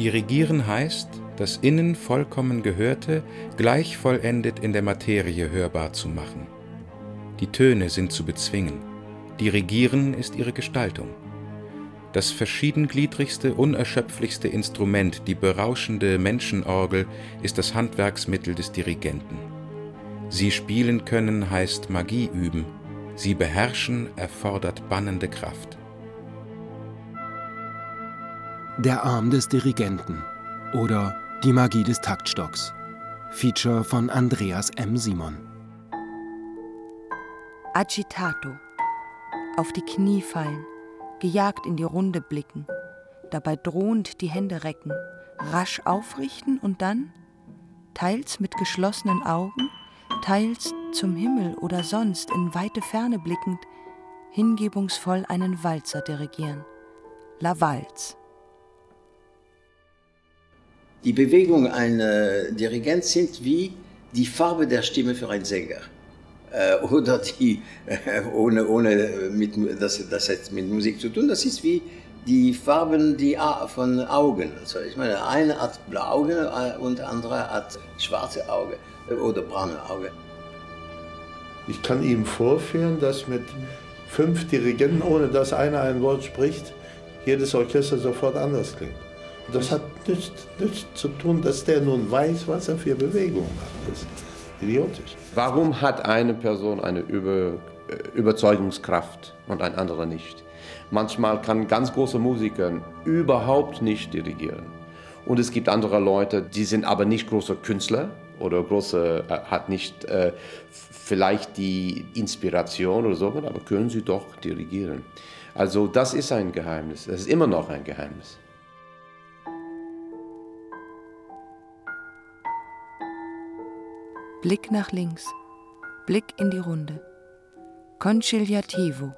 Dirigieren heißt, das Innen vollkommen Gehörte gleich vollendet in der Materie hörbar zu machen. Die Töne sind zu bezwingen. Dirigieren ist ihre Gestaltung. Das verschiedengliedrigste, unerschöpflichste Instrument, die berauschende Menschenorgel, ist das Handwerksmittel des Dirigenten. Sie spielen können heißt Magie üben, sie beherrschen erfordert bannende Kraft. Der Arm des Dirigenten oder Die Magie des Taktstocks. Feature von Andreas M. Simon. Agitato. Auf die Knie fallen gejagt in die Runde blicken, dabei drohend die Hände recken, rasch aufrichten und dann, teils mit geschlossenen Augen, teils zum Himmel oder sonst in weite Ferne blickend, hingebungsvoll einen Walzer dirigieren. La Walz. Die Bewegungen eines Dirigents sind wie die Farbe der Stimme für einen Sänger äh, oder die, äh, ohne, ohne mit, das, das hat mit Musik zu tun, das ist wie die Farben die, von Augen. Also ich meine, eine hat blaue Augen äh, und der andere hat schwarze Augen äh, oder braune Augen. Ich kann ihm vorführen, dass mit fünf Dirigenten, ohne dass einer ein Wort spricht, jedes Orchester sofort anders klingt. Das hat nichts, nichts zu tun, dass der nun weiß, was er für Bewegungen macht. Das ist idiotisch. Warum hat eine Person eine Über äh, Überzeugungskraft und ein anderer nicht? Manchmal kann ganz große Musiker überhaupt nicht dirigieren. Und es gibt andere Leute, die sind aber nicht große Künstler oder große, äh, hat nicht äh, vielleicht die Inspiration oder so, aber können sie doch dirigieren. Also das ist ein Geheimnis. Das ist immer noch ein Geheimnis. Blick nach links, Blick in die Runde. Conciliativo,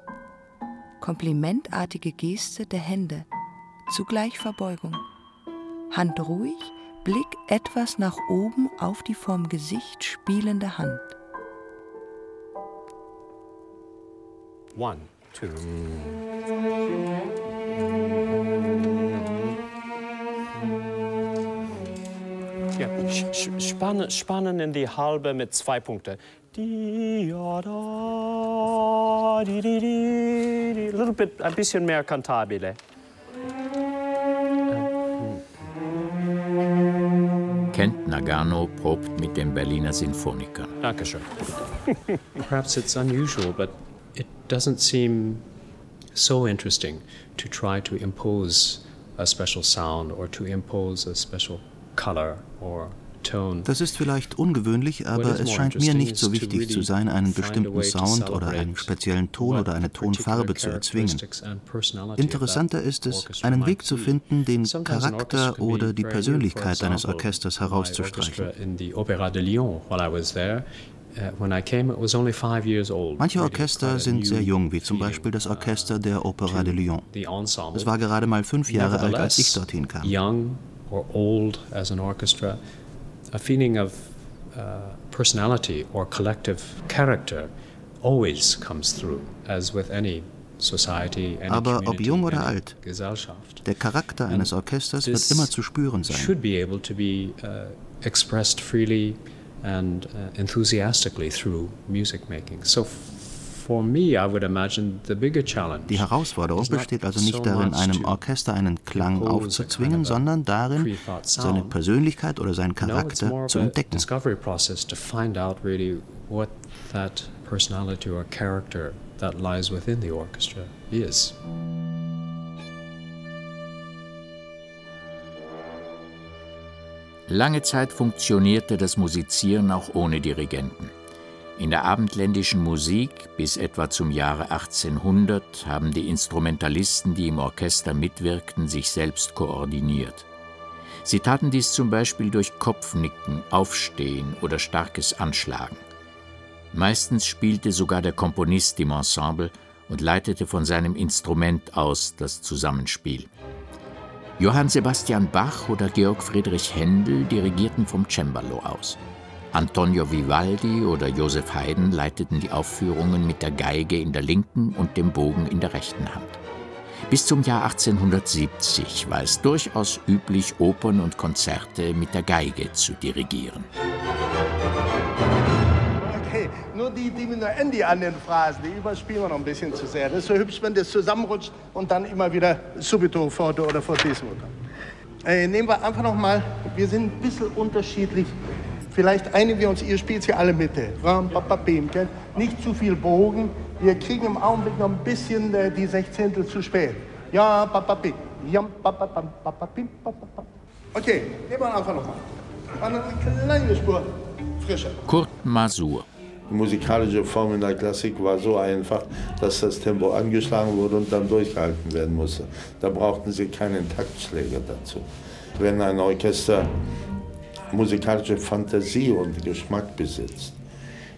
komplimentartige Geste der Hände, zugleich Verbeugung. Hand ruhig, Blick etwas nach oben auf die vorm Gesicht spielende Hand. One, two. Ja, spannen, spannen in die halbe mit zwei Punkten. Bit, ein bisschen mehr kantabile. Kent Nagano probt mit den Berliner Sinfonikern. Dankeschön. Perhaps it's unusual, but it doesn't seem so interesting to try to impose a special sound or to impose a special das ist vielleicht ungewöhnlich, aber es scheint mir nicht so wichtig zu sein, einen bestimmten Sound oder einen speziellen Ton oder eine Tonfarbe zu erzwingen. Interessanter ist es, einen Weg zu finden, den Charakter oder die Persönlichkeit eines Orchesters herauszustreichen. Manche Orchester sind sehr jung, wie zum Beispiel das Orchester der Opera de Lyon. Es war gerade mal fünf Jahre alt, als ich dorthin kam or old as an orchestra, a feeling of uh, personality or collective character always comes through, as with any Aber ob jung oder alt, der Charakter eines Orchesters wird immer zu spüren sein. Uh, expressed freely and uh, enthusiastically through music making. So die Herausforderung besteht also nicht darin, einem Orchester einen Klang aufzuzwingen, sondern darin, seine Persönlichkeit oder seinen Charakter zu entdecken. personality or character that lies within the orchestra is. Lange Zeit funktionierte das Musizieren auch ohne Dirigenten. In der abendländischen Musik bis etwa zum Jahre 1800 haben die Instrumentalisten, die im Orchester mitwirkten, sich selbst koordiniert. Sie taten dies zum Beispiel durch Kopfnicken, Aufstehen oder starkes Anschlagen. Meistens spielte sogar der Komponist im Ensemble und leitete von seinem Instrument aus das Zusammenspiel. Johann Sebastian Bach oder Georg Friedrich Händel dirigierten vom Cembalo aus. Antonio Vivaldi oder Joseph Haydn leiteten die Aufführungen mit der Geige in der linken und dem Bogen in der rechten Hand. Bis zum Jahr 1870 war es durchaus üblich, Opern und Konzerte mit der Geige zu dirigieren. Okay, nur die, die mit der Andy an den Phrasen, die überspielen wir noch ein bisschen zu sehr. Das ist so hübsch, wenn das zusammenrutscht und dann immer wieder subito forte oder fortissimo. Äh, nehmen wir einfach noch mal, wir sind ein bisschen unterschiedlich. Vielleicht einigen wir uns, ihr spielt hier alle Mitte. Ram, papapim, Nicht zu viel Bogen. Wir kriegen im Augenblick noch ein bisschen äh, die Sechzehntel zu spät. Ja, papapim. Ja, papapam, papapim, papapam. Okay, nehmen wir einfach noch mal. Eine kleine Spur frischer. Kurt Masur. Die musikalische Form in der Klassik war so einfach, dass das Tempo angeschlagen wurde und dann durchgehalten werden musste. Da brauchten sie keinen Taktschläger dazu. Wenn ein Orchester musikalische Fantasie und Geschmack besitzt,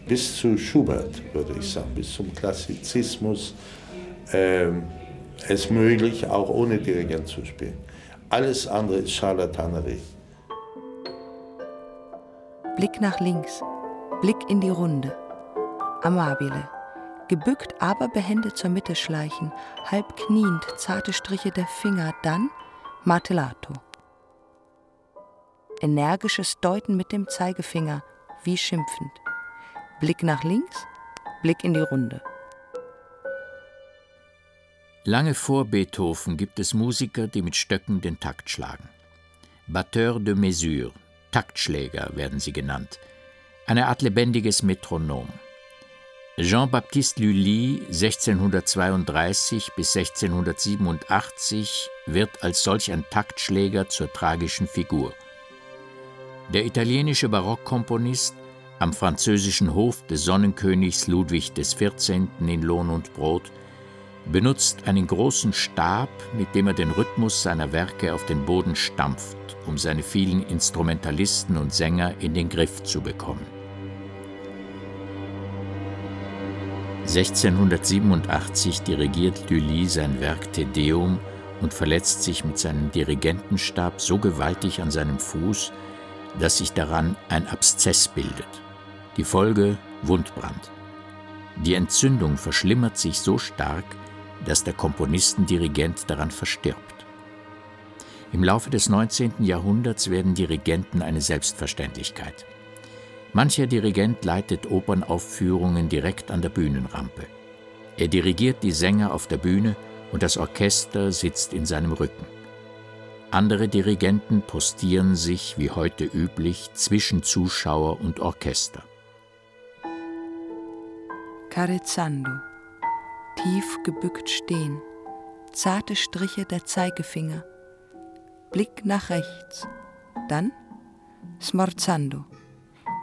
bis zu Schubert, würde ich sagen, bis zum Klassizismus, äh, es möglich, auch ohne Dirigent zu spielen. Alles andere ist Charlatanerie. Blick nach links, Blick in die Runde. Amabile. Gebückt, aber behende zur Mitte schleichen, halb kniend, zarte Striche der Finger, dann Martellato. Energisches Deuten mit dem Zeigefinger, wie schimpfend. Blick nach links, Blick in die Runde. Lange vor Beethoven gibt es Musiker, die mit Stöcken den Takt schlagen. Batteur de mesure, Taktschläger werden sie genannt, eine Art lebendiges Metronom. Jean-Baptiste Lully 1632 bis 1687 wird als solch ein Taktschläger zur tragischen Figur. Der italienische Barockkomponist, am französischen Hof des Sonnenkönigs Ludwig XIV. in Lohn und Brot, benutzt einen großen Stab, mit dem er den Rhythmus seiner Werke auf den Boden stampft, um seine vielen Instrumentalisten und Sänger in den Griff zu bekommen. 1687 dirigiert Lully sein Werk Te Deum und verletzt sich mit seinem Dirigentenstab so gewaltig an seinem Fuß, dass sich daran ein Abszess bildet. Die Folge Wundbrand. Die Entzündung verschlimmert sich so stark, dass der Komponistendirigent daran verstirbt. Im Laufe des 19. Jahrhunderts werden Dirigenten eine Selbstverständlichkeit. Mancher Dirigent leitet Opernaufführungen direkt an der Bühnenrampe. Er dirigiert die Sänger auf der Bühne und das Orchester sitzt in seinem Rücken. Andere Dirigenten postieren sich, wie heute üblich, zwischen Zuschauer und Orchester. Carezzando. Tief gebückt stehen. Zarte Striche der Zeigefinger. Blick nach rechts. Dann Smorzando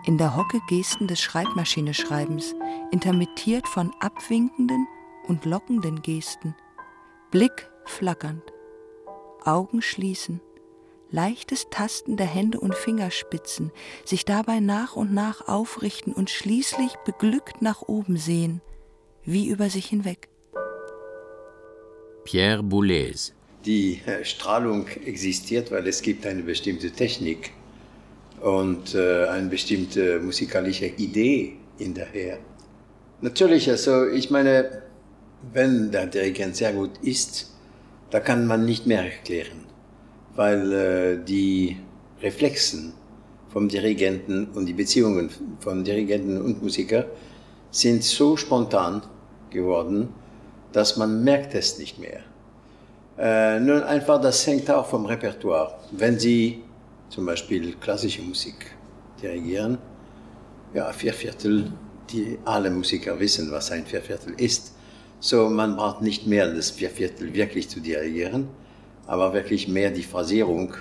in der Hocke Gesten des Schreibmaschineschreibens, intermittiert von abwinkenden und lockenden Gesten, Blick flackernd, Augen schließen, leichtes Tasten der Hände und Fingerspitzen, sich dabei nach und nach aufrichten und schließlich beglückt nach oben sehen, wie über sich hinweg. Pierre Boulez. Die Strahlung existiert, weil es gibt eine bestimmte Technik und äh, eine bestimmte musikalische Idee hinterher. Natürlich, also ich meine, wenn der Dirigent sehr gut ist, da kann man nicht mehr erklären, weil äh, die Reflexen vom Dirigenten und die Beziehungen von Dirigenten und Musiker sind so spontan geworden, dass man merkt es nicht mehr. Äh, nun einfach, das hängt auch vom Repertoire. Wenn Sie zum Beispiel klassische Musik dirigieren, ja, vier Viertel, die alle Musiker wissen, was ein Vierviertel ist. So, man braucht nicht mehr das Vierviertel wirklich zu dirigieren, aber wirklich mehr die Phrasierung,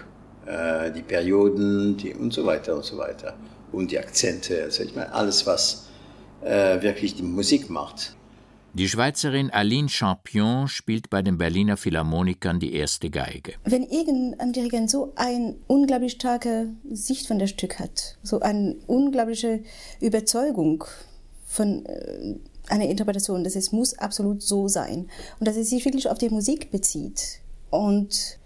äh, die Perioden die, und so weiter und so weiter. Und die Akzente, also ich meine, alles, was äh, wirklich die Musik macht. Die Schweizerin Aline Champion spielt bei den Berliner Philharmonikern die erste Geige. Wenn irgendein Dirigent so eine unglaublich starke Sicht von der Stück hat, so eine unglaubliche Überzeugung von einer Interpretation, dass es muss absolut so sein und dass es sich wirklich auf die Musik bezieht und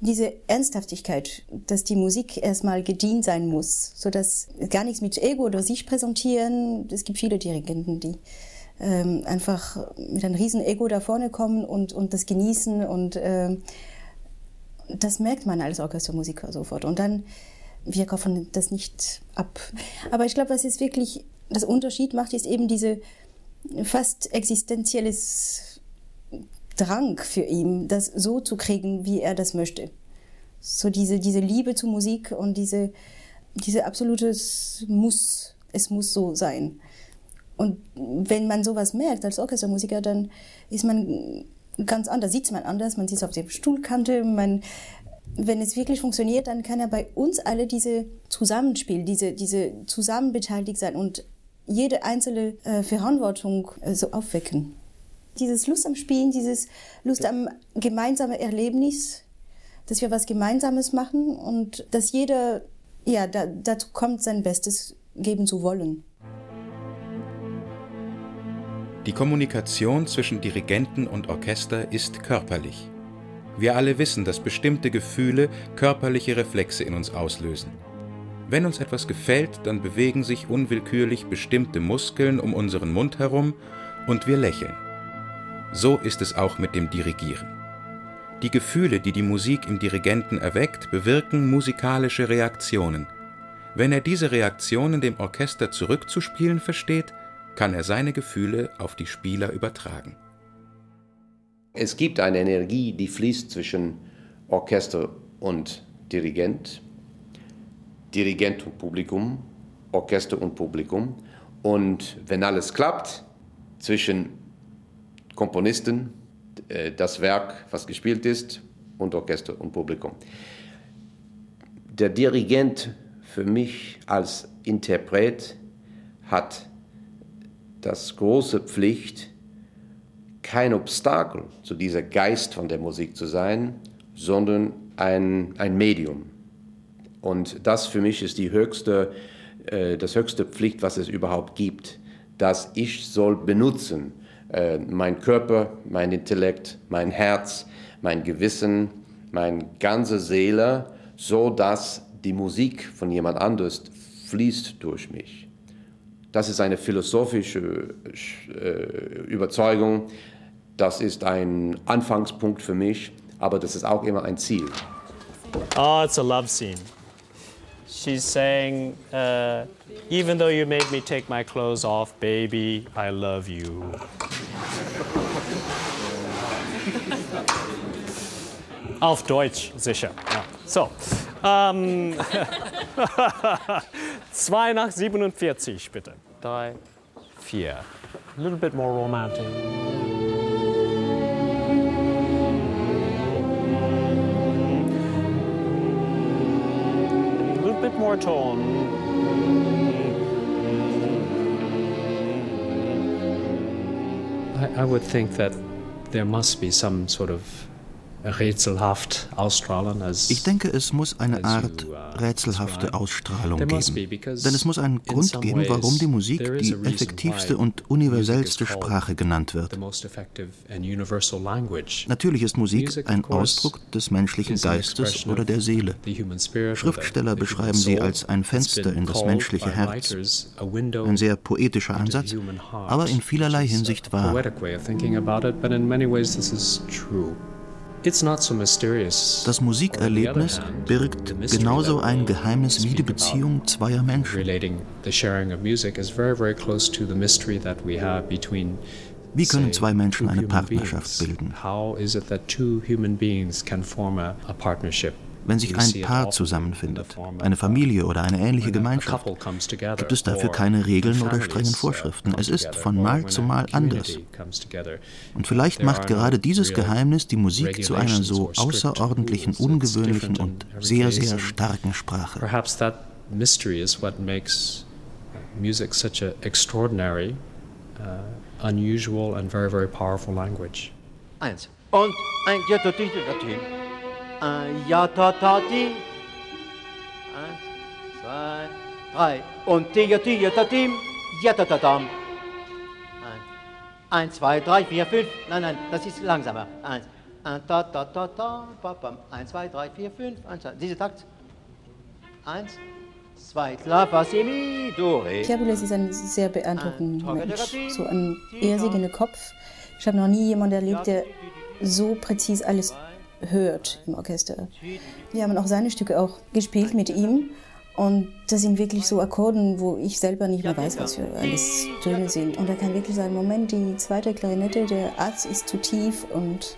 diese Ernsthaftigkeit, dass die Musik erstmal gedient sein muss, so dass gar nichts mit Ego oder sich präsentieren. Es gibt viele Dirigenten, die ähm, einfach mit einem riesen Ego da vorne kommen und, und das genießen und äh, das merkt man als Orchestermusiker sofort. Und dann, wir kaufen das nicht ab. Aber ich glaube, was jetzt wirklich das Unterschied macht, ist eben diese fast existenzielles Drang für ihn, das so zu kriegen, wie er das möchte. So diese, diese Liebe zur Musik und diese, diese absolute Muss, es muss so sein. Und wenn man sowas merkt als Orchestermusiker, dann ist man ganz anders, sieht man anders, man es auf der Stuhlkante, man, wenn es wirklich funktioniert, dann kann er bei uns alle diese Zusammenspiel, diese, diese zusammenbeteiligt sein und jede einzelne äh, Verantwortung äh, so aufwecken. Dieses Lust am Spielen, dieses Lust am gemeinsamen Erlebnis, dass wir was Gemeinsames machen und dass jeder ja, da, dazu kommt, sein Bestes geben zu wollen. Die Kommunikation zwischen Dirigenten und Orchester ist körperlich. Wir alle wissen, dass bestimmte Gefühle körperliche Reflexe in uns auslösen. Wenn uns etwas gefällt, dann bewegen sich unwillkürlich bestimmte Muskeln um unseren Mund herum und wir lächeln. So ist es auch mit dem Dirigieren. Die Gefühle, die die Musik im Dirigenten erweckt, bewirken musikalische Reaktionen. Wenn er diese Reaktionen dem Orchester zurückzuspielen versteht, kann er seine Gefühle auf die Spieler übertragen. Es gibt eine Energie, die fließt zwischen Orchester und Dirigent, Dirigent und Publikum, Orchester und Publikum. Und wenn alles klappt, zwischen Komponisten, äh, das Werk, was gespielt ist, und Orchester und Publikum. Der Dirigent für mich als Interpret hat das große Pflicht, kein Obstakel zu dieser Geist von der Musik zu sein, sondern ein, ein Medium. Und das für mich ist die höchste, äh, das höchste Pflicht, was es überhaupt gibt, dass ich soll benutzen, äh, mein Körper, mein Intellekt, mein Herz, mein Gewissen, meine ganze Seele, so dass die Musik von jemand anders fließt durch mich. Das ist eine philosophische äh, Überzeugung. Das ist ein Anfangspunkt für mich, aber das ist auch immer ein Ziel. Oh, it's a love scene. She's saying, uh, even though you made me take my clothes off, baby, I love you. Auf Deutsch, sicher. Ja. So. Ähm, 2 nach 47, bitte. 3, 4. A little bit more romantic. More tone. I, I would think that there must be some sort of rätselhaft ausstrahlen. Ich denke, es muss eine Art rätselhafte Ausstrahlung geben. Denn es muss einen Grund geben, warum die Musik die effektivste und universellste Sprache genannt wird. Natürlich ist Musik ein Ausdruck des menschlichen Geistes oder der Seele. Schriftsteller beschreiben sie als ein Fenster in das menschliche Herz. Ein sehr poetischer Ansatz, aber in vielerlei Hinsicht wahr. Das Musikerlebnis birgt genauso ein Geheimnis wie die Beziehung zweier Menschen. Wie können zwei Menschen eine Partnerschaft bilden? Wenn sich ein Paar zusammenfindet, eine Familie oder eine ähnliche Gemeinschaft, gibt es dafür keine Regeln oder strengen Vorschriften. Es ist von Mal zu Mal anders. Und vielleicht macht gerade dieses Geheimnis die Musik zu einer so außerordentlichen, ungewöhnlichen und sehr, sehr starken Sprache. Perhaps that mystery is what makes music such an extraordinary, uh, unusual and very, very powerful language. Eins. Und ein ein Ja, ta, ta, ti. Eins, zwei, drei. Und Tiger, Tiger, Tatim, Ja, ta, ta, tam. Eins, zwei, drei, vier, fünf. Nein, nein, das ist langsamer. Eins, ein, ta, ta, ta, ta, papam. Eins, zwei, drei, vier, fünf. Eins, zwei. Diese Takt. Eins, Pierre Boulez ist ein sehr beeindruckender Mensch, so ein irrsinniger Kopf. Ich habe noch nie jemanden erlebt, der so präzise alles hört im Orchester. Wir haben auch seine Stücke auch gespielt mit ihm und das sind wirklich so Akkorden, wo ich selber nicht mehr weiß, was für alles Töne sind. Und er kann wirklich sagen, Moment, die zweite Klarinette, der Arzt ist zu tief und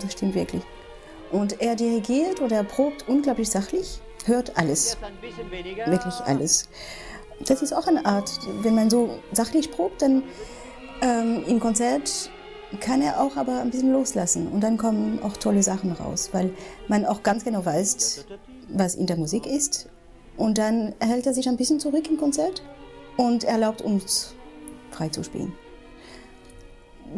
das stimmt wirklich. Und er dirigiert oder er probt unglaublich sachlich, hört alles, wirklich alles. Das ist auch eine Art, wenn man so sachlich probt, dann ähm, im Konzert kann er auch aber ein bisschen loslassen und dann kommen auch tolle Sachen raus, weil man auch ganz genau weiß, was in der Musik ist und dann hält er sich ein bisschen zurück im Konzert und erlaubt uns frei zu spielen.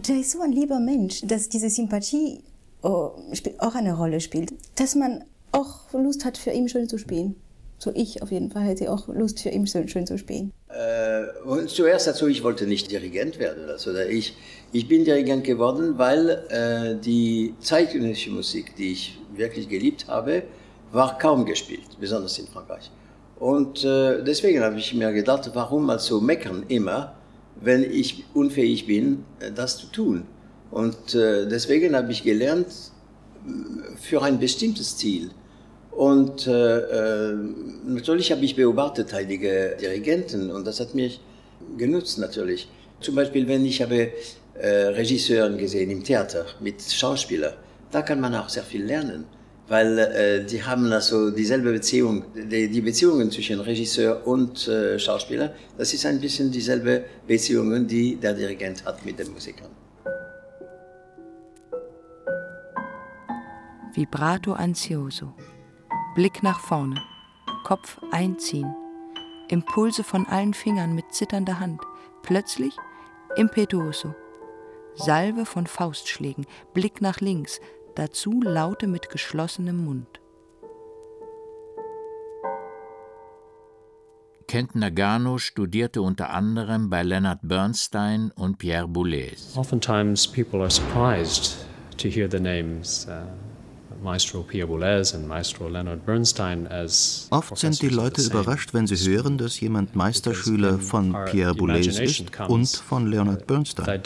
Der ist so ein lieber Mensch, dass diese Sympathie oh, auch eine Rolle spielt, dass man auch Lust hat, für ihn schön zu spielen. So ich auf jeden Fall hätte auch Lust, für ihn schön, zu spielen. Äh, zuerst dazu, ich wollte nicht Dirigent werden. Also ich, ich bin Dirigent geworden, weil äh, die zeitgenössische Musik, die ich wirklich geliebt habe, war kaum gespielt, besonders in Frankreich. Und äh, deswegen habe ich mir gedacht, warum also meckern immer, wenn ich unfähig bin, äh, das zu tun. Und äh, deswegen habe ich gelernt, für ein bestimmtes Ziel. Und äh, äh, natürlich habe ich beobachtet einige Dirigenten und das hat mich genutzt natürlich. Zum Beispiel, wenn ich habe äh, Regisseuren gesehen im Theater mit Schauspielern, da kann man auch sehr viel lernen weil äh, die haben also dieselbe Beziehung, die, die Beziehungen zwischen Regisseur und äh, Schauspieler, das ist ein bisschen dieselbe Beziehungen, die der Dirigent hat mit den Musikern. Vibrato ansioso, Blick nach vorne, Kopf einziehen, Impulse von allen Fingern mit zitternder Hand, plötzlich impetuoso, Salve von Faustschlägen, Blick nach links, dazu Laute mit geschlossenem Mund. Kent Nagano studierte unter anderem bei Leonard Bernstein und Pierre Boulez. Oftentimes people are surprised to hear the names uh, Oft sind die Leute überrascht, wenn sie hören, dass jemand Meisterschüler von Pierre Boulez ist und von Leonard Bernstein.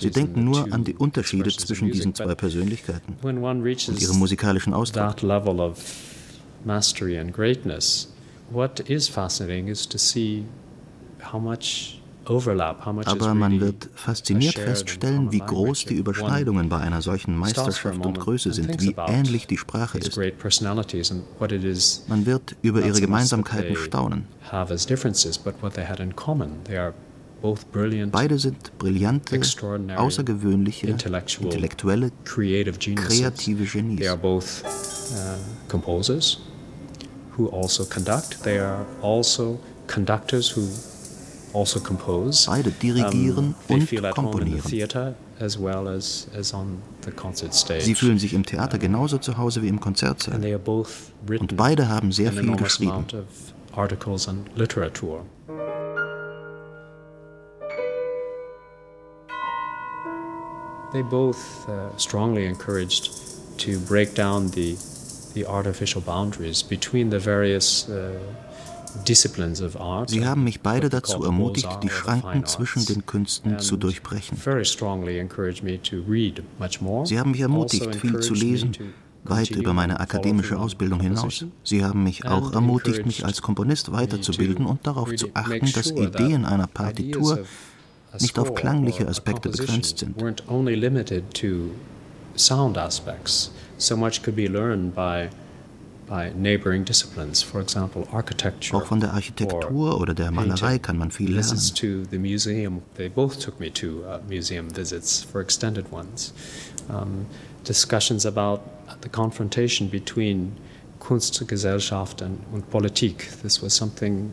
Sie denken nur an die Unterschiede zwischen diesen zwei Persönlichkeiten und ihre musikalischen Ausdruck. mastery and greatness, what is fascinating is to see how much aber man wird fasziniert feststellen, wie groß die Überschneidungen bei einer solchen Meisterschaft und Größe sind, wie ähnlich die Sprache ist. Man wird über ihre Gemeinsamkeiten staunen. Beide sind brillante, außergewöhnliche, intellektuelle, kreative Genies. They are both uh, who also conduct. They are also conductors who also compose. Beide dirigieren um, und komponieren. As well as, as Sie fühlen sich im Theater genauso zu Hause wie im Konzertsaal. Und beide haben sehr viel geschrieben. Articles and literature. They both uh, strongly encouraged to break down the, the artificial boundaries between the various uh, Sie haben mich beide dazu ermutigt, die Schranken zwischen den Künsten zu durchbrechen. Sie haben mich ermutigt, also viel zu lesen, weit über meine akademische Ausbildung hinaus. Sie haben mich auch ermutigt, mich als Komponist weiterzubilden und darauf zu achten, dass Ideen einer Partitur nicht auf klangliche Aspekte begrenzt sind. So much could be learned by auch von der Architektur oder der Malerei kann man viel lernen. To the museum, they both took me to uh, museum visits for extended ones. Um, discussions about the confrontation between Kunst, Gesellschaft and, und Politik. This was something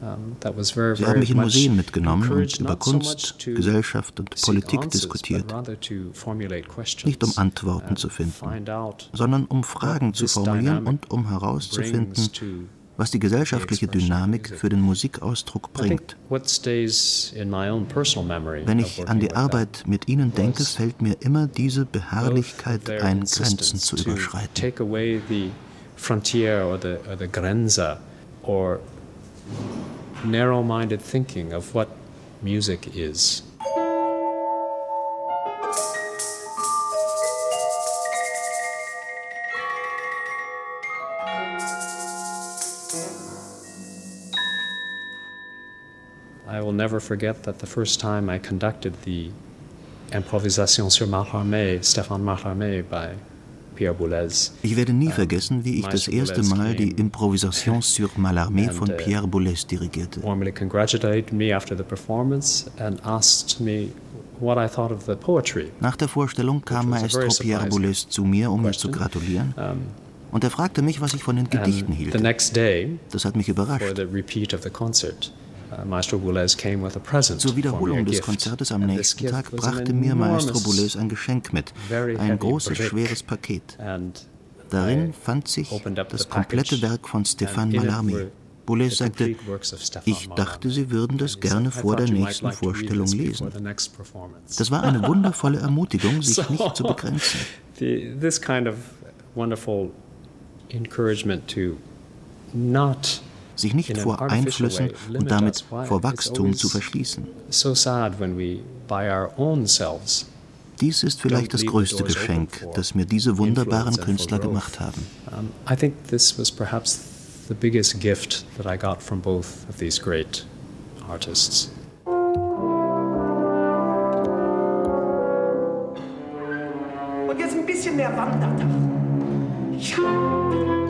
Sie haben mich in Museen mitgenommen und über Kunst, Gesellschaft und Politik diskutiert. Nicht um Antworten zu finden, sondern um Fragen zu formulieren und um herauszufinden, was die gesellschaftliche Dynamik für den Musikausdruck bringt. Wenn ich an die Arbeit mit Ihnen denke, fällt mir immer diese Beharrlichkeit ein, Grenzen zu überschreiten. Narrow minded thinking of what music is. I will never forget that the first time I conducted the Improvisation sur Mallarmé, Stéphane Mallarmé by. Ich werde nie vergessen, wie ich das erste Mal die Improvisation sur Mallarmé von uh, Pierre Boulez dirigierte. Nach der Vorstellung kam Maestro Pierre Boulez zu mir, um mir zu gratulieren. Und er fragte mich, was ich von den Gedichten hielt. Das hat mich überrascht. Uh, Zur Wiederholung des Konzertes am nächsten Tag brachte mir Maestro Boulez ein Geschenk mit, ein großes, schweres Paket. Darin fand sich das komplette Werk von Stéphane Mallarmé. Boulez sagte, ich dachte, Sie würden das gerne vor der nächsten Vorstellung lesen. Das war eine wundervolle Ermutigung, sich nicht zu begrenzen. This kind of wonderful encouragement to not sich nicht vor Einflüssen und damit vor Wachstum zu verschließen. Dies ist vielleicht das größte Geschenk, das mir diese wunderbaren Künstler gemacht haben. I think this was perhaps the biggest gift that I got from both of these great artists. Und jetzt ein bisschen mehr Wandertag. Ja.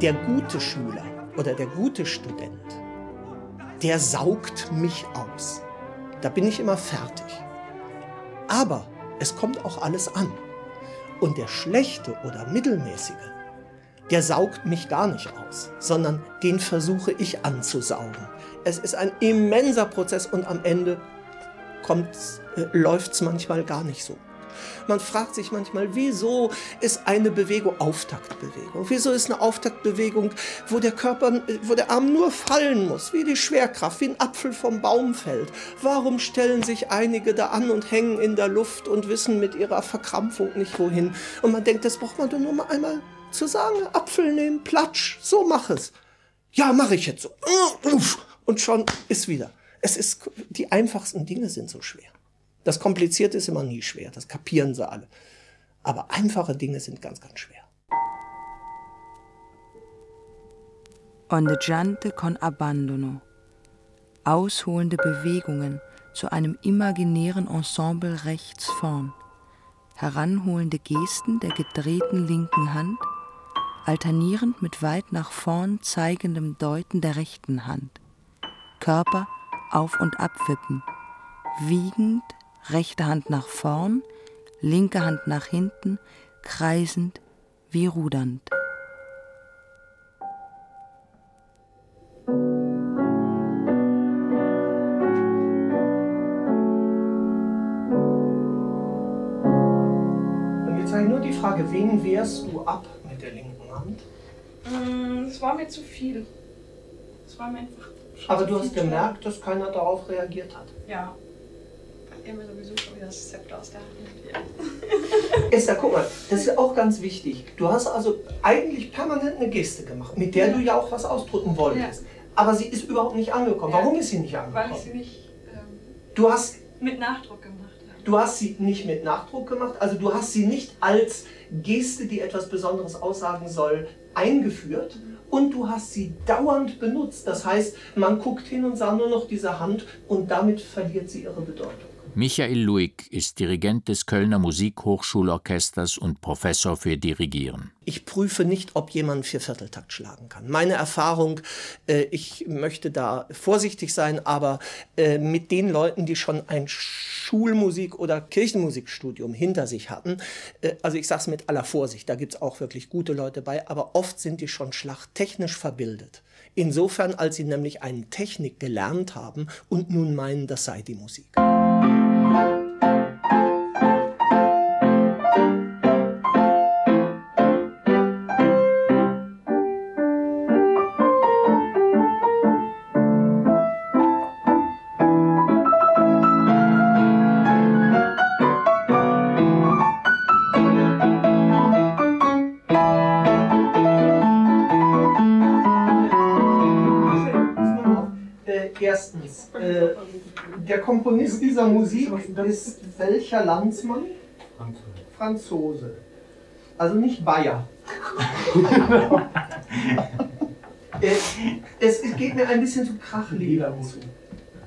Der gute Schüler oder der gute Student, der saugt mich aus. Da bin ich immer fertig. Aber es kommt auch alles an. Und der schlechte oder mittelmäßige, der saugt mich gar nicht aus, sondern den versuche ich anzusaugen. Es ist ein immenser Prozess und am Ende äh, läuft es manchmal gar nicht so. Man fragt sich manchmal, wieso ist eine Bewegung Auftaktbewegung? Wieso ist eine Auftaktbewegung, wo der Körper, wo der Arm nur fallen muss, wie die Schwerkraft, wie ein Apfel vom Baum fällt? Warum stellen sich einige da an und hängen in der Luft und wissen mit ihrer Verkrampfung nicht wohin? Und man denkt, das braucht man doch nur mal einmal zu sagen, Apfel nehmen, Platsch, so mach es. Ja, mache ich jetzt so. Und schon ist wieder. Es ist, die einfachsten Dinge sind so schwer. Das Komplizierte ist immer nie schwer, das kapieren sie alle. Aber einfache Dinge sind ganz, ganz schwer. Ondeggiante con abbandono. Ausholende Bewegungen zu einem imaginären Ensemble rechts vorn. Heranholende Gesten der gedrehten linken Hand, alternierend mit weit nach vorn zeigendem Deuten der rechten Hand. Körper auf und abwippen, wiegend rechte Hand nach vorn, linke Hand nach hinten, kreisend wie rudernd. Und jetzt habe ich nur die Frage, wen wehrst du ab mit der linken Hand? Mm, es war mir zu viel. Es war mir einfach. Aber du hast gemerkt, dass keiner darauf reagiert hat. Ja, ihr mir sowieso schon wieder das Zepter aus der Hand Esther, guck mal, das ist auch ganz wichtig. Du hast also eigentlich permanent eine Geste gemacht, mit der ja. du ja auch was ausdrücken wolltest. Ja. Aber sie ist überhaupt nicht angekommen. Warum ist sie nicht angekommen? Weil ich sie nicht ähm, du hast, mit Nachdruck gemacht habe. Du hast sie nicht mit Nachdruck gemacht, also du hast sie nicht als Geste, die etwas Besonderes aussagen soll, eingeführt. Mhm und du hast sie dauernd benutzt. Das heißt, man guckt hin und sah nur noch diese Hand und damit verliert sie ihre Bedeutung. Michael Luig ist Dirigent des Kölner Musikhochschulorchesters und Professor für Dirigieren. Ich prüfe nicht, ob jemand vier Vierteltakt schlagen kann. Meine Erfahrung, äh, ich möchte da vorsichtig sein, aber äh, mit den Leuten, die schon ein Schulmusik- oder Kirchenmusikstudium hinter sich hatten, äh, also ich sage es mit aller Vorsicht, da gibt es auch wirklich gute Leute bei, aber oft sind die schon schlachttechnisch verbildet. Insofern, als sie nämlich eine Technik gelernt haben und nun meinen, das sei die Musik. Komponist dieser Musik ist welcher Landsmann? Franzose. Also nicht Bayer. Äh, es, geht mir ein bisschen zu Krachleder zu.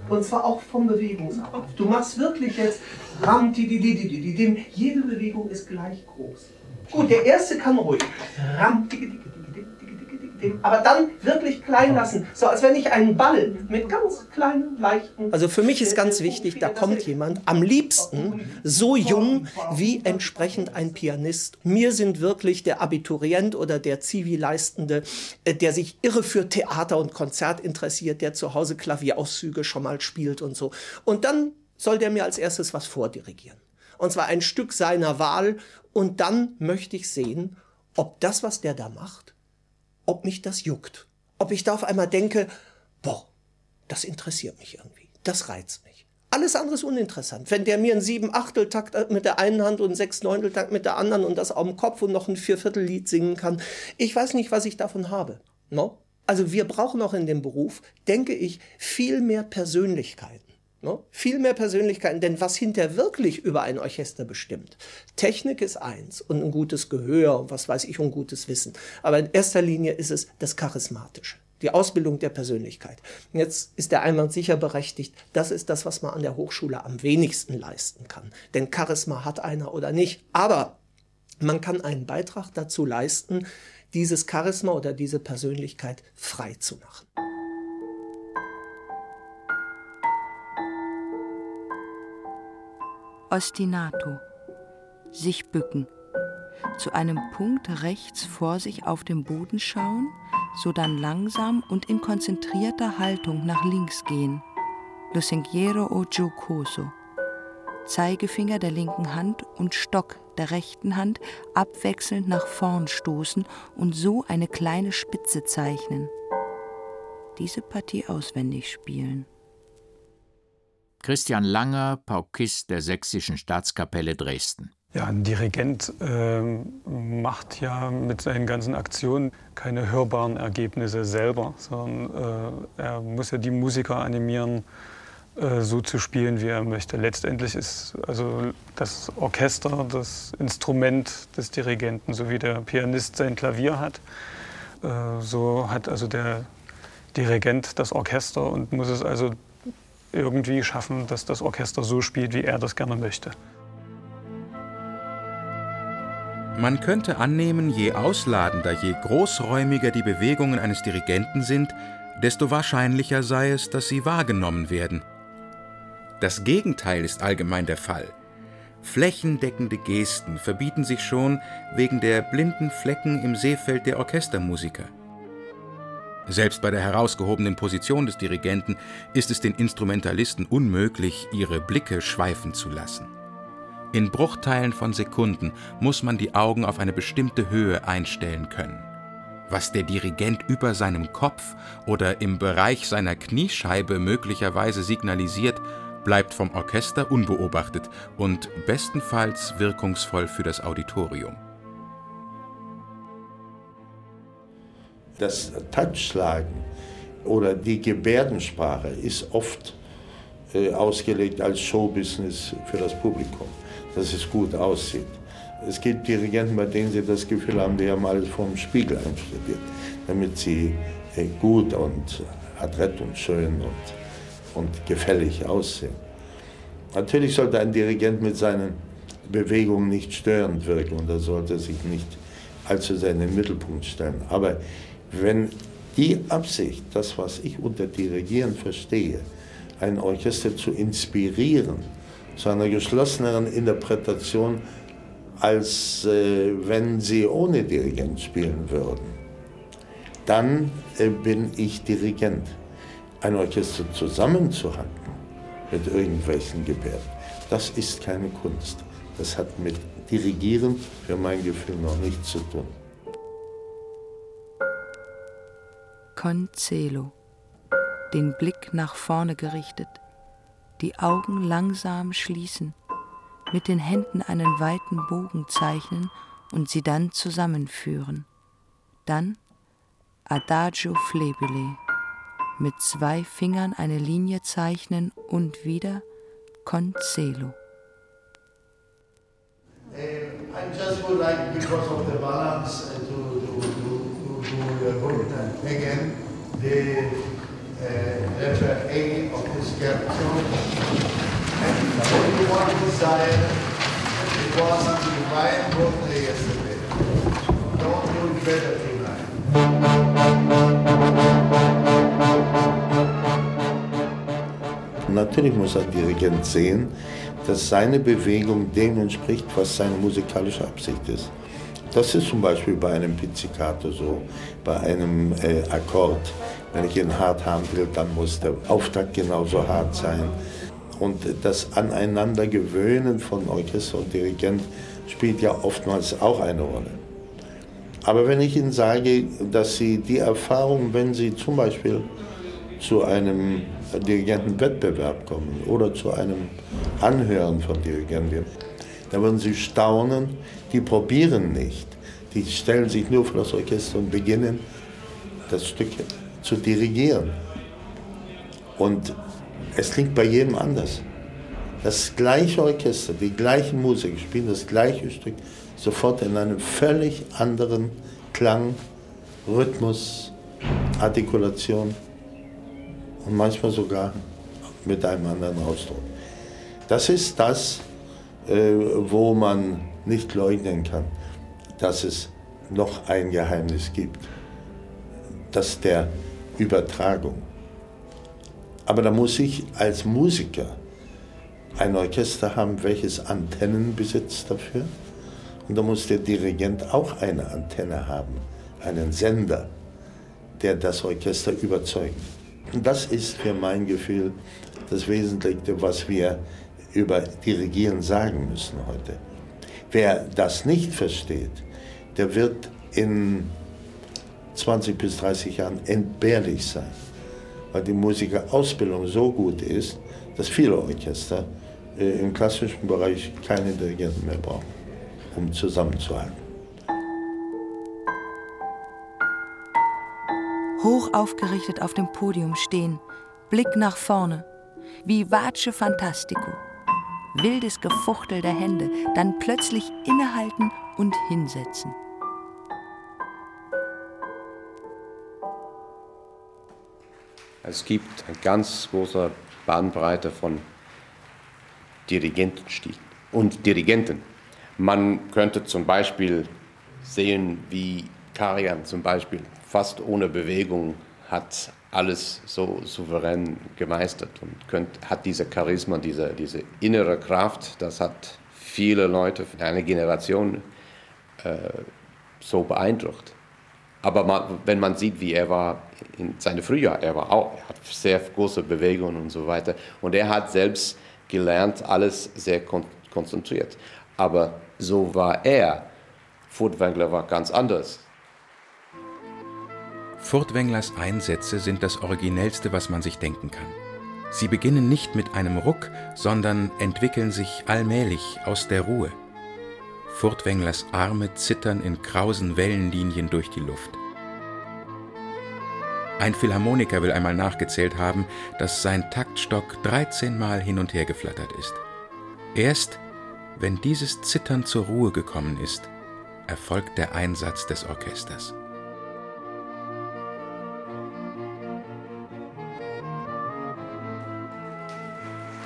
Und zwar auch vom Bewegungsablauf. Du machst wirklich jetzt ram, jede Bewegung ist gleich groß. Gut, der erste kann ruhig. Ram, aber dann wirklich klein lassen, so als wenn ich einen Ball mit ganz kleinen, leichten. Also für mich ist ganz wichtig, da kommt jemand, am liebsten so jung wie entsprechend ein Pianist. Mir sind wirklich der Abiturient oder der Zivi-Leistende, äh, der sich irre für Theater und Konzert interessiert, der zu Hause Klavierauszüge schon mal spielt und so. Und dann soll der mir als erstes was vordirigieren. Und zwar ein Stück seiner Wahl. Und dann möchte ich sehen, ob das, was der da macht, ob mich das juckt. Ob ich da auf einmal denke, boah, das interessiert mich irgendwie. Das reizt mich. Alles andere ist uninteressant. Wenn der mir einen sieben Achteltakt äh, mit der einen Hand und einen sechs Neunteltakt mit der anderen und das am Kopf und noch ein Vierviertellied singen kann, ich weiß nicht, was ich davon habe. No? Also wir brauchen auch in dem Beruf, denke ich, viel mehr Persönlichkeiten. Ne? Viel mehr Persönlichkeiten, denn was hinter wirklich über ein Orchester bestimmt. Technik ist eins und ein gutes Gehör und was weiß ich, und gutes Wissen. Aber in erster Linie ist es das Charismatische, die Ausbildung der Persönlichkeit. jetzt ist der Einwand sicher berechtigt, das ist das, was man an der Hochschule am wenigsten leisten kann. Denn Charisma hat einer oder nicht. Aber man kann einen Beitrag dazu leisten, dieses Charisma oder diese Persönlichkeit frei zu machen. Ostinato. Sich bücken. Zu einem Punkt rechts vor sich auf dem Boden schauen, sodann langsam und in konzentrierter Haltung nach links gehen. Lo sentiero o giocoso. Zeigefinger der linken Hand und Stock der rechten Hand abwechselnd nach vorn stoßen und so eine kleine Spitze zeichnen. Diese Partie auswendig spielen. Christian Langer, Paukist der Sächsischen Staatskapelle Dresden. Ja, ein Dirigent äh, macht ja mit seinen ganzen Aktionen keine hörbaren Ergebnisse selber, sondern äh, er muss ja die Musiker animieren, äh, so zu spielen, wie er möchte. Letztendlich ist also das Orchester das Instrument des Dirigenten, so wie der Pianist sein Klavier hat. Äh, so hat also der Dirigent das Orchester und muss es also irgendwie schaffen, dass das Orchester so spielt, wie er das gerne möchte. Man könnte annehmen, je ausladender, je großräumiger die Bewegungen eines Dirigenten sind, desto wahrscheinlicher sei es, dass sie wahrgenommen werden. Das Gegenteil ist allgemein der Fall. Flächendeckende Gesten verbieten sich schon wegen der blinden Flecken im Seefeld der Orchestermusiker. Selbst bei der herausgehobenen Position des Dirigenten ist es den Instrumentalisten unmöglich, ihre Blicke schweifen zu lassen. In Bruchteilen von Sekunden muss man die Augen auf eine bestimmte Höhe einstellen können. Was der Dirigent über seinem Kopf oder im Bereich seiner Kniescheibe möglicherweise signalisiert, bleibt vom Orchester unbeobachtet und bestenfalls wirkungsvoll für das Auditorium. Das Touchschlagen oder die Gebärdensprache ist oft äh, ausgelegt als Showbusiness für das Publikum, dass es gut aussieht. Es gibt Dirigenten, bei denen sie das Gefühl haben, die haben alles vom Spiegel einstudiert, damit sie äh, gut und adrett und schön und, und gefällig aussehen. Natürlich sollte ein Dirigent mit seinen Bewegungen nicht störend wirken und er sollte sich nicht allzu sehr in den Mittelpunkt stellen. Aber wenn die Absicht, das, was ich unter Dirigieren verstehe, ein Orchester zu inspirieren, zu einer geschlosseneren Interpretation, als äh, wenn sie ohne Dirigent spielen würden, dann äh, bin ich Dirigent. Ein Orchester zusammenzuhalten mit irgendwelchen Gebärden, das ist keine Kunst. Das hat mit Dirigieren für mein Gefühl noch nichts zu tun. Concelo, den Blick nach vorne gerichtet, die Augen langsam schließen, mit den Händen einen weiten Bogen zeichnen und sie dann zusammenführen. Dann Adagio flebile, mit zwei Fingern eine Linie zeichnen und wieder con celo. Uh, I just would like, because of the balance, uh, to, to uh, again the letter A of the scherzo. And one desire, it was to divine birthday yesterday. Don't do it better. Natürlich muss ein Dirigent sehen, dass seine Bewegung dem entspricht, was seine musikalische Absicht ist. Das ist zum Beispiel bei einem Pizzicato so, bei einem äh, Akkord. Wenn ich ihn hart haben will, dann muss der Auftakt genauso hart sein. Und das Aneinandergewöhnen von Orchester und Dirigent spielt ja oftmals auch eine Rolle. Aber wenn ich Ihnen sage, dass Sie die Erfahrung, wenn Sie zum Beispiel zu einem Dirigentenwettbewerb kommen oder zu einem Anhören von Dirigenten, da würden Sie staunen, die probieren nicht. Die stellen sich nur vor das Orchester und beginnen, das Stück zu dirigieren. Und es klingt bei jedem anders. Das gleiche Orchester, die gleichen Musiker spielen das gleiche Stück sofort in einem völlig anderen Klang, Rhythmus, Artikulation und manchmal sogar mit einem anderen Ausdruck. Das ist das, äh, wo man nicht leugnen kann, dass es noch ein Geheimnis gibt, das der Übertragung. Aber da muss ich als Musiker ein Orchester haben, welches Antennen besitzt dafür. Und da muss der Dirigent auch eine Antenne haben, einen Sender, der das Orchester überzeugt. Und das ist für mein Gefühl das Wesentliche, was wir über Dirigieren sagen müssen heute. Wer das nicht versteht, der wird in 20 bis 30 Jahren entbehrlich sein, weil die Musikerausbildung so gut ist, dass viele Orchester äh, im klassischen Bereich keine Dirigenten mehr brauchen, um zusammenzuhalten. hoch aufgerichtet auf dem Podium stehen, Blick nach vorne, vivace fantastico, wildes Gefuchtel der Hände, dann plötzlich innehalten und hinsetzen. Es gibt eine ganz große Bandbreite von Dirigentenstilen und Dirigenten. Man könnte zum Beispiel sehen, wie Karian zum Beispiel fast ohne Bewegung hat alles so souverän gemeistert und könnt, hat diese Charisma, diese, diese innere Kraft, das hat viele Leute, eine Generation äh, so beeindruckt. Aber man, wenn man sieht, wie er war in seinem Frühjahr, er war auch, er hat sehr große Bewegungen und so weiter. Und er hat selbst gelernt, alles sehr kon konzentriert. Aber so war er. Furtwängler war ganz anders. Furtwänglers Einsätze sind das Originellste, was man sich denken kann. Sie beginnen nicht mit einem Ruck, sondern entwickeln sich allmählich aus der Ruhe. Furtwänglers Arme zittern in krausen Wellenlinien durch die Luft. Ein Philharmoniker will einmal nachgezählt haben, dass sein Taktstock 13 Mal hin und her geflattert ist. Erst wenn dieses Zittern zur Ruhe gekommen ist, erfolgt der Einsatz des Orchesters.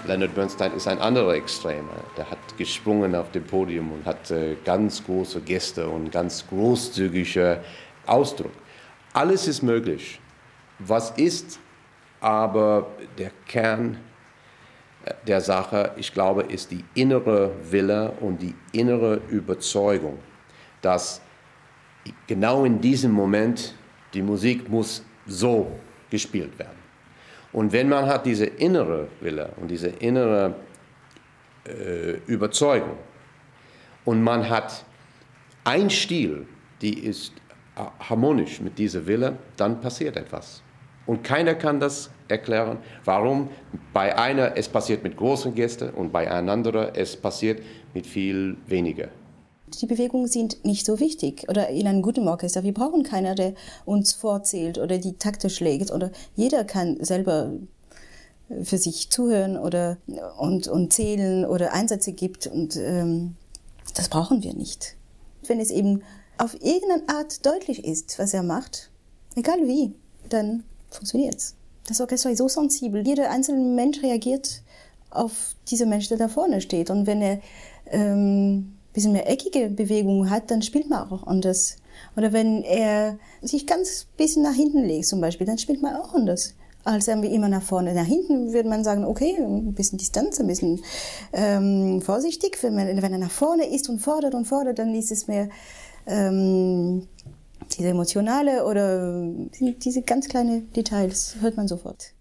Leonard Bernstein ist ein anderer Extrem. Der hat gesprungen auf dem Podium und hat äh, ganz große Gäste und ganz großzügiger Ausdruck. Alles ist möglich. Was ist aber der Kern äh, der Sache, ich glaube, ist die innere Wille und die innere Überzeugung, dass genau in diesem Moment die Musik muss so gespielt werden. Und wenn man hat diese innere Wille und diese innere äh, Überzeugung und man hat ein Stil, die ist harmonisch mit dieser Wille, dann passiert etwas. Und keiner kann das erklären, warum bei einer es passiert mit großen Gästen und bei einer anderen es passiert mit viel weniger. Die Bewegungen sind nicht so wichtig. Oder in einem guten Orchester, wir brauchen keiner, der uns vorzählt oder die Takte schlägt. Oder jeder kann selber für sich zuhören oder und, und zählen oder Einsätze gibt. Und ähm, das brauchen wir nicht. Wenn es eben auf irgendeine Art deutlich ist, was er macht, egal wie, dann funktioniert's. Das Orchester ist so sensibel. Jeder einzelne Mensch reagiert auf diese Mensch, der da vorne steht. Und wenn er ähm, bisschen mehr eckige Bewegungen hat, dann spielt man auch anders. Oder wenn er sich ganz bisschen nach hinten legt zum Beispiel, dann spielt man auch anders als immer nach vorne. Nach hinten würde man sagen, okay, ein bisschen Distanz, ein bisschen ähm, vorsichtig. Wenn, man, wenn er nach vorne ist und fordert und fordert, dann ist es mehr ähm, diese emotionale oder diese ganz kleinen Details hört man sofort.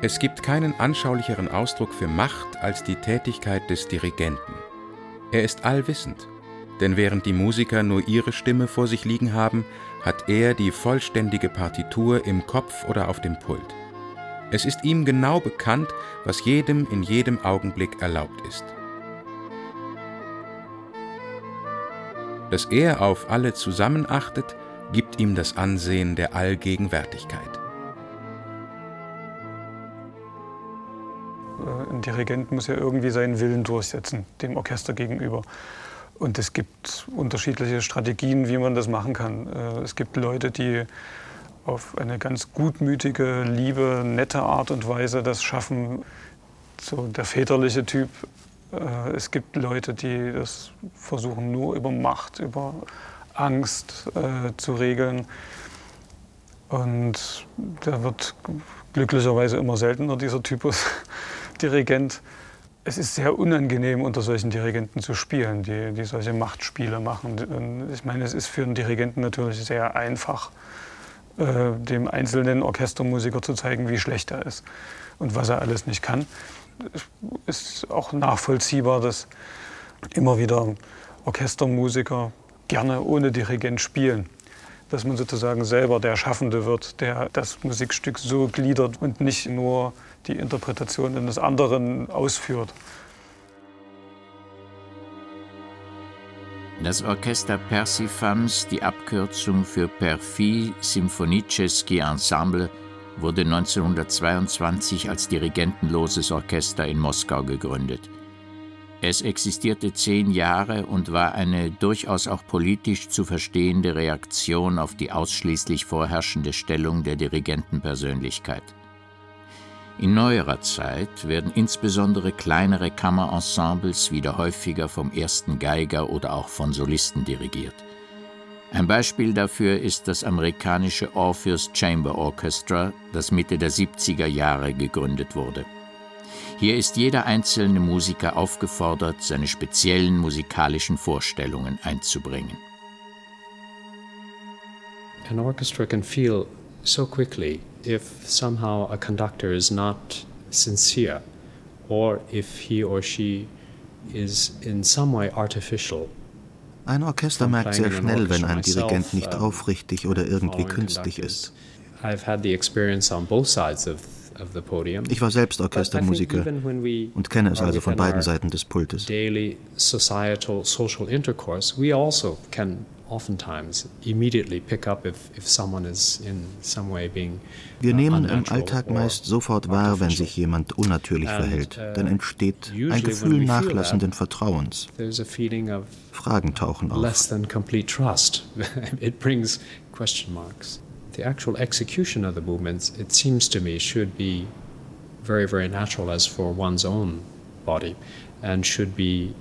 Es gibt keinen anschaulicheren Ausdruck für Macht als die Tätigkeit des Dirigenten. Er ist allwissend, denn während die Musiker nur ihre Stimme vor sich liegen haben, hat er die vollständige Partitur im Kopf oder auf dem Pult. Es ist ihm genau bekannt, was jedem in jedem Augenblick erlaubt ist. Dass er auf alle zusammenachtet, gibt ihm das Ansehen der Allgegenwärtigkeit. Ein Dirigent muss ja irgendwie seinen Willen durchsetzen, dem Orchester gegenüber. Und es gibt unterschiedliche Strategien, wie man das machen kann. Äh, es gibt Leute, die auf eine ganz gutmütige, liebe, nette Art und Weise das schaffen. So der väterliche Typ. Äh, es gibt Leute, die das versuchen nur über Macht, über Angst äh, zu regeln. Und der wird glücklicherweise immer seltener, dieser Typus Dirigent es ist sehr unangenehm, unter solchen Dirigenten zu spielen, die, die solche Machtspiele machen. Ich meine, es ist für einen Dirigenten natürlich sehr einfach, äh, dem einzelnen Orchestermusiker zu zeigen, wie schlecht er ist und was er alles nicht kann. Es ist auch nachvollziehbar, dass immer wieder Orchestermusiker gerne ohne Dirigent spielen. Dass man sozusagen selber der Schaffende wird, der das Musikstück so gliedert und nicht nur die Interpretation eines anderen ausführt. Das Orchester Persifans, die Abkürzung für Perfil Symphoniceski Ensemble, wurde 1922 als dirigentenloses Orchester in Moskau gegründet. Es existierte zehn Jahre und war eine durchaus auch politisch zu verstehende Reaktion auf die ausschließlich vorherrschende Stellung der Dirigentenpersönlichkeit. In neuerer Zeit werden insbesondere kleinere Kammerensembles wieder häufiger vom ersten Geiger oder auch von Solisten dirigiert. Ein Beispiel dafür ist das amerikanische Orpheus Chamber Orchestra, das Mitte der 70er Jahre gegründet wurde. Hier ist jeder einzelne Musiker aufgefordert, seine speziellen musikalischen Vorstellungen einzubringen. An orchestra can feel so quickly if somehow a conductor is not sincere or if he or she is in some way artificial. Ein Orchester merkt sehr schnell, wenn ein Dirigent nicht aufrichtig oder irgendwie künstlich ist. Ich war selbst Orchestermusiker und kenne es also von beiden Seiten des Pultes. Daily societal social intercourse, we also can wir nehmen im Alltag meist sofort wahr, wenn sich jemand unnatürlich verhält. Uh, Dann entsteht ein Gefühl nachlassenden Vertrauens. Fragen tauchen auf. The actual execution of the movements, it seems to me, should be very, very natural as for one's own body and should be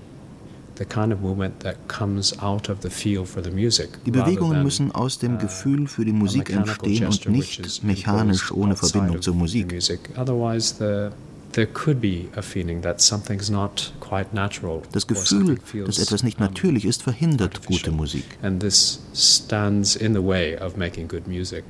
Die Bewegungen müssen aus dem uh, Gefühl für die Musik entstehen und nicht mechanisch ohne Verbindung zur Musik. Das Gefühl, dass etwas nicht natürlich ist, verhindert gute Musik. And this stands in the way of making good music.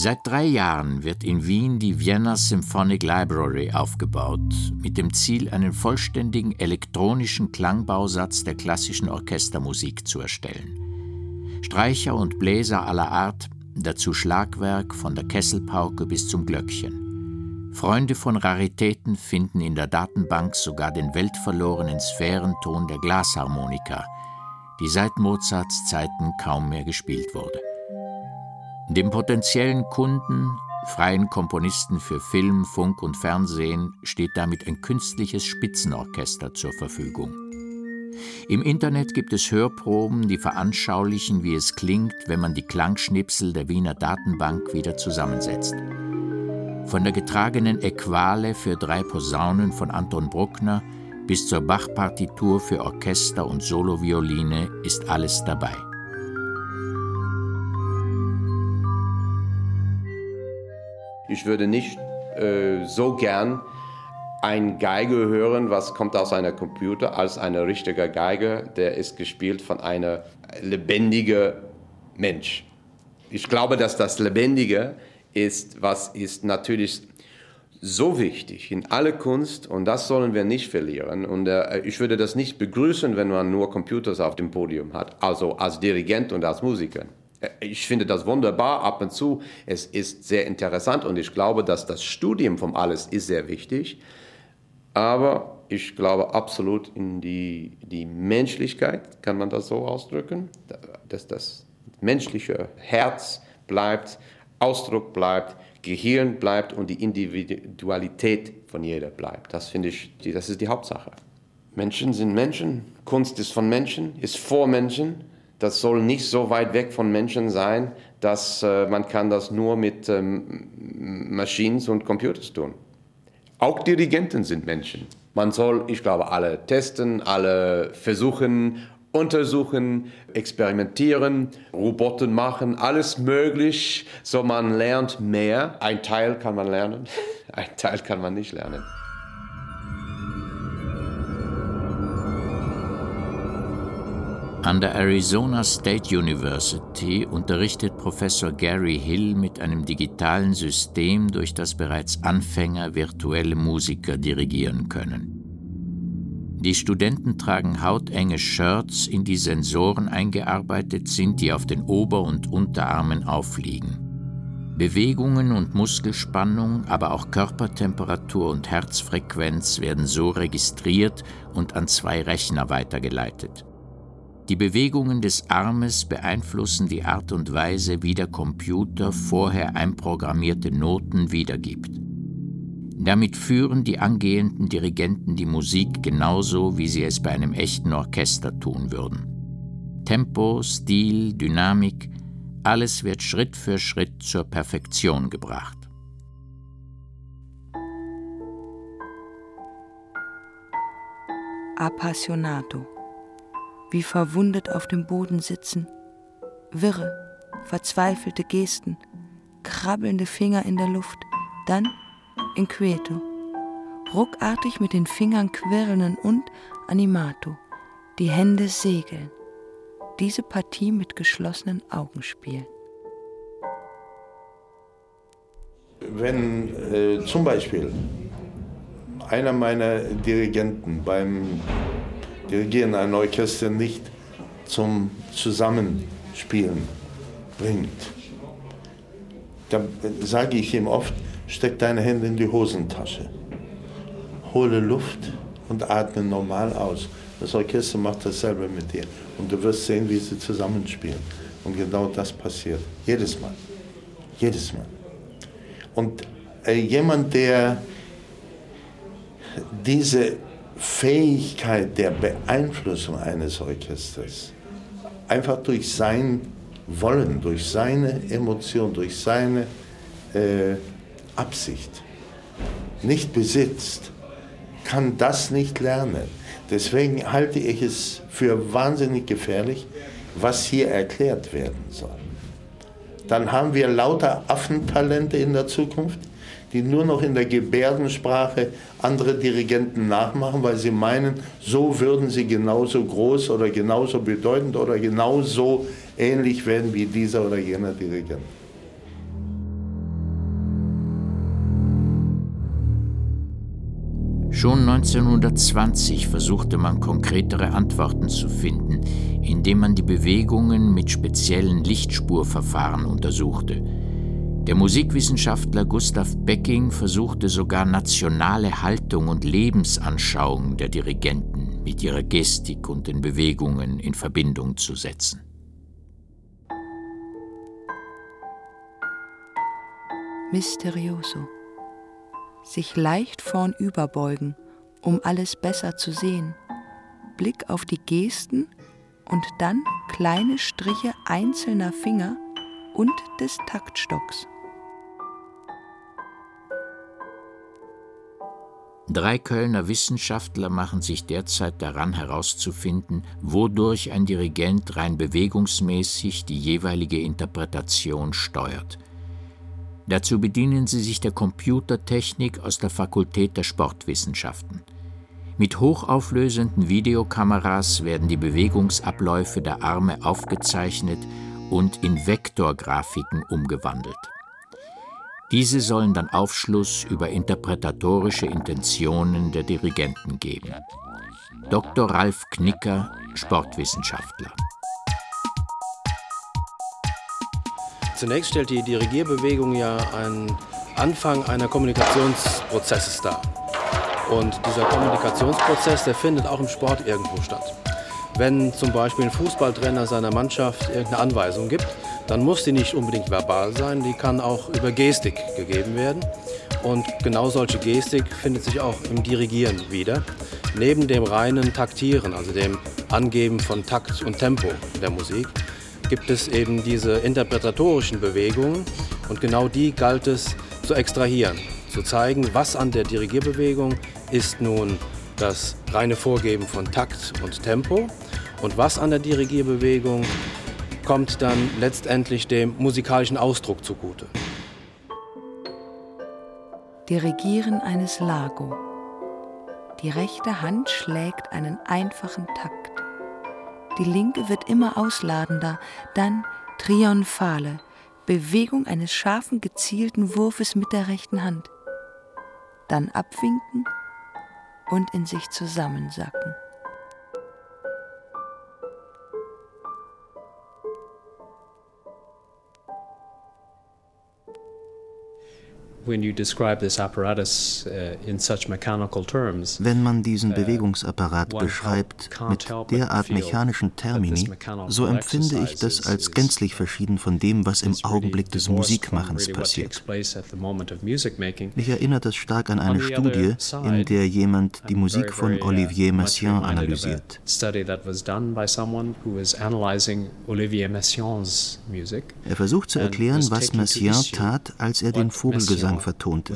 Seit drei Jahren wird in Wien die Vienna Symphonic Library aufgebaut, mit dem Ziel, einen vollständigen elektronischen Klangbausatz der klassischen Orchestermusik zu erstellen. Streicher und Bläser aller Art, dazu Schlagwerk von der Kesselpauke bis zum Glöckchen. Freunde von Raritäten finden in der Datenbank sogar den weltverlorenen Sphärenton der Glasharmonika, die seit Mozarts Zeiten kaum mehr gespielt wurde. Dem potenziellen Kunden, freien Komponisten für Film, Funk und Fernsehen steht damit ein künstliches Spitzenorchester zur Verfügung. Im Internet gibt es Hörproben, die veranschaulichen, wie es klingt, wenn man die Klangschnipsel der Wiener Datenbank wieder zusammensetzt. Von der getragenen Äquale für drei Posaunen von Anton Bruckner bis zur Bach-Partitur für Orchester und Solovioline ist alles dabei. Ich würde nicht äh, so gern ein Geige hören, was kommt aus einer Computer, als eine richtige Geige, der ist gespielt von einer lebendigen Mensch. Ich glaube, dass das Lebendige ist, was ist natürlich so wichtig in alle Kunst und das sollen wir nicht verlieren. Und äh, ich würde das nicht begrüßen, wenn man nur Computers auf dem Podium hat, also als Dirigent und als Musiker. Äh, ich finde das wunderbar ab und zu. Es ist sehr interessant und ich glaube, dass das Studium von alles ist sehr wichtig. Aber ich glaube absolut in die, die Menschlichkeit, kann man das so ausdrücken, dass das menschliche Herz bleibt, Ausdruck bleibt, Gehirn bleibt und die Individualität von jeder bleibt. Das finde ich, das ist die Hauptsache. Menschen sind Menschen, Kunst ist von Menschen, ist vor Menschen das soll nicht so weit weg von Menschen sein, dass äh, man kann das nur mit ähm, Maschinen und Computers tun. Auch Dirigenten sind Menschen. Man soll, ich glaube, alle testen, alle versuchen, untersuchen, experimentieren, Roboter machen, alles möglich, so man lernt mehr. Ein Teil kann man lernen, ein Teil kann man nicht lernen. An der Arizona State University unterrichtet Professor Gary Hill mit einem digitalen System, durch das bereits Anfänger virtuelle Musiker dirigieren können. Die Studenten tragen hautenge Shirts, in die Sensoren eingearbeitet sind, die auf den Ober- und Unterarmen aufliegen. Bewegungen und Muskelspannung, aber auch Körpertemperatur und Herzfrequenz werden so registriert und an zwei Rechner weitergeleitet. Die Bewegungen des Armes beeinflussen die Art und Weise, wie der Computer vorher einprogrammierte Noten wiedergibt. Damit führen die angehenden Dirigenten die Musik genauso, wie sie es bei einem echten Orchester tun würden. Tempo, Stil, Dynamik, alles wird Schritt für Schritt zur Perfektion gebracht. Appassionato wie verwundet auf dem Boden sitzen, wirre, verzweifelte Gesten, krabbelnde Finger in der Luft, dann Inquieto, ruckartig mit den Fingern quirlen und Animato, die Hände segeln, diese Partie mit geschlossenen Augen spielen. Wenn äh, zum Beispiel einer meiner Dirigenten beim Dirigieren ein Orchester nicht zum Zusammenspielen bringt. Da sage ich ihm oft, steck deine Hände in die Hosentasche, hole Luft und atme normal aus. Das Orchester macht dasselbe mit dir und du wirst sehen, wie sie zusammenspielen. Und genau das passiert. Jedes Mal. Jedes Mal. Und äh, jemand, der diese Fähigkeit der Beeinflussung eines Orchesters einfach durch sein Wollen, durch seine Emotion, durch seine äh, Absicht nicht besitzt, kann das nicht lernen. Deswegen halte ich es für wahnsinnig gefährlich, was hier erklärt werden soll. Dann haben wir lauter Affentalente in der Zukunft, die nur noch in der Gebärdensprache andere Dirigenten nachmachen, weil sie meinen, so würden sie genauso groß oder genauso bedeutend oder genauso ähnlich werden wie dieser oder jener Dirigent. Schon 1920 versuchte man konkretere Antworten zu finden, indem man die Bewegungen mit speziellen Lichtspurverfahren untersuchte. Der Musikwissenschaftler Gustav Becking versuchte sogar nationale Haltung und Lebensanschauung der Dirigenten mit ihrer Gestik und den Bewegungen in Verbindung zu setzen. Misterioso sich leicht vornüberbeugen, um alles besser zu sehen, Blick auf die Gesten und dann kleine Striche einzelner Finger und des Taktstocks. Drei Kölner Wissenschaftler machen sich derzeit daran herauszufinden, wodurch ein Dirigent rein bewegungsmäßig die jeweilige Interpretation steuert. Dazu bedienen sie sich der Computertechnik aus der Fakultät der Sportwissenschaften. Mit hochauflösenden Videokameras werden die Bewegungsabläufe der Arme aufgezeichnet und in Vektorgrafiken umgewandelt. Diese sollen dann Aufschluss über interpretatorische Intentionen der Dirigenten geben. Dr. Ralf Knicker, Sportwissenschaftler. Zunächst stellt die Dirigierbewegung ja einen Anfang einer Kommunikationsprozesses dar. Und dieser Kommunikationsprozess, der findet auch im Sport irgendwo statt. Wenn zum Beispiel ein Fußballtrainer seiner Mannschaft irgendeine Anweisung gibt, dann muss die nicht unbedingt verbal sein, die kann auch über Gestik gegeben werden. Und genau solche Gestik findet sich auch im Dirigieren wieder. Neben dem reinen Taktieren, also dem Angeben von Takt und Tempo der Musik, gibt es eben diese interpretatorischen Bewegungen und genau die galt es zu extrahieren, zu zeigen, was an der Dirigierbewegung ist nun das reine Vorgeben von Takt und Tempo und was an der Dirigierbewegung kommt dann letztendlich dem musikalischen Ausdruck zugute. Dirigieren eines Lago. Die rechte Hand schlägt einen einfachen Takt. Die linke wird immer ausladender, dann triumphale, Bewegung eines scharfen, gezielten Wurfes mit der rechten Hand. Dann abwinken und in sich zusammensacken. Wenn man diesen uh, Bewegungsapparat beschreibt mit derart mechanischen Termini, so empfinde ich das als gänzlich verschieden von dem, was im Augenblick des Musikmachens passiert. Mich erinnert das stark an eine Studie, in der jemand die Musik von uh, Olivier Messiaen analysiert. Er versucht zu erklären, was Messiaen tat, als er den Vogelgesang Vogelgesang vertonte.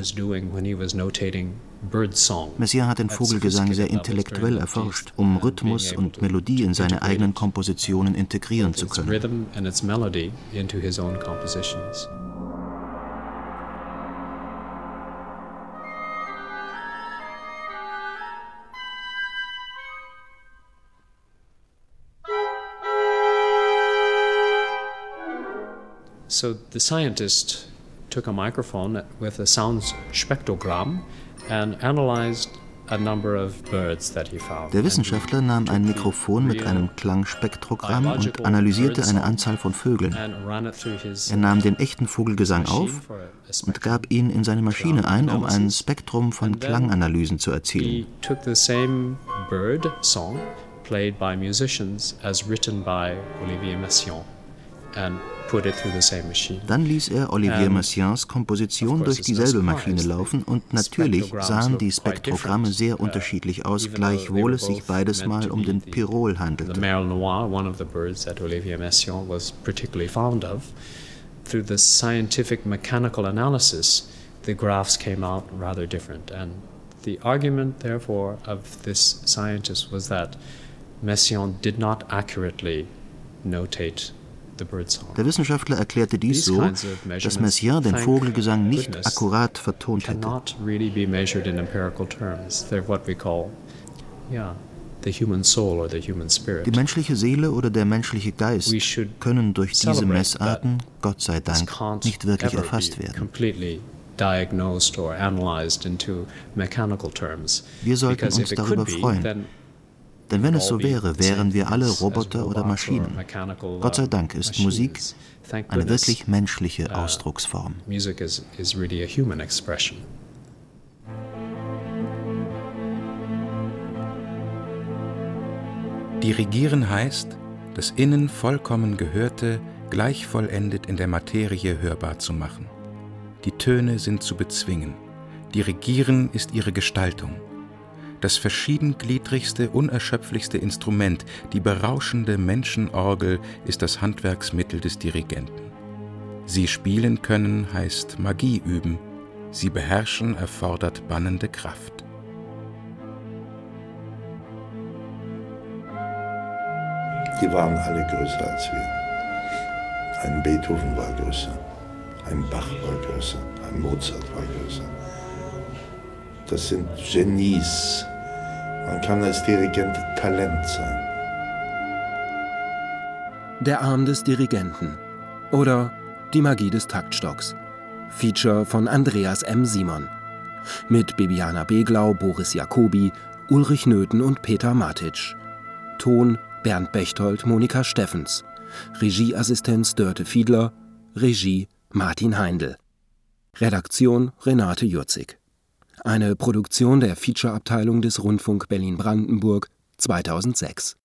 Messiaen hat den Vogelgesang sehr intellektuell erforscht, um Rhythmus und Melodie in seine eigenen Kompositionen integrieren zu können. So the scientist took a microphone with a sound spectrogram and analyzed Der Wissenschaftler nahm ein Mikrofon mit einem Klangspektrogramm und analysierte eine Anzahl von Vögeln. Er nahm den echten Vogelgesang auf und gab ihn in seine Maschine ein, um ein Spektrum von Klanganalysen zu erzielen. played by musicians as written by Olivier Messiaen dann ließ er Olivier Messiaens Komposition durch dieselbe Maschine laufen und natürlich sahen die Spektrogramme sehr unterschiedlich aus, gleichwohl es sich beides mal um den Pirol handelte. Through the scientific mechanical analysis, the graphs came out rather different. And the argument, therefore, of this scientist was that Messiaen did not accurately notate der Wissenschaftler erklärte dies so, dass Messiaen den Vogelgesang nicht akkurat vertont hätte. Die menschliche Seele oder der menschliche Geist können durch diese Messarten, Gott sei Dank, nicht wirklich erfasst werden. Wir sollten uns darüber freuen. Denn wenn es so wäre, wären wir alle Roboter oder Maschinen. Gott sei Dank ist Musik eine wirklich menschliche uh, Ausdrucksform. Music is, is really a human expression. Dirigieren heißt, das Innen vollkommen Gehörte gleich vollendet in der Materie hörbar zu machen. Die Töne sind zu bezwingen. Dirigieren ist ihre Gestaltung. Das verschiedengliedrigste, unerschöpflichste Instrument, die berauschende Menschenorgel, ist das Handwerksmittel des Dirigenten. Sie spielen können heißt Magie üben, sie beherrschen erfordert bannende Kraft. Die waren alle größer als wir. Ein Beethoven war größer, ein Bach war größer, ein Mozart war größer. Das sind Genies. Man kann als Dirigent Talent sein. Der Arm des Dirigenten oder Die Magie des Taktstocks. Feature von Andreas M. Simon. Mit Bibiana Beglau, Boris Jacobi, Ulrich Nöthen und Peter Matic. Ton Bernd Bechtold, Monika Steffens. Regieassistenz Dörte Fiedler. Regie Martin Heindl. Redaktion Renate Jurzig. Eine Produktion der Featureabteilung des Rundfunk Berlin-Brandenburg 2006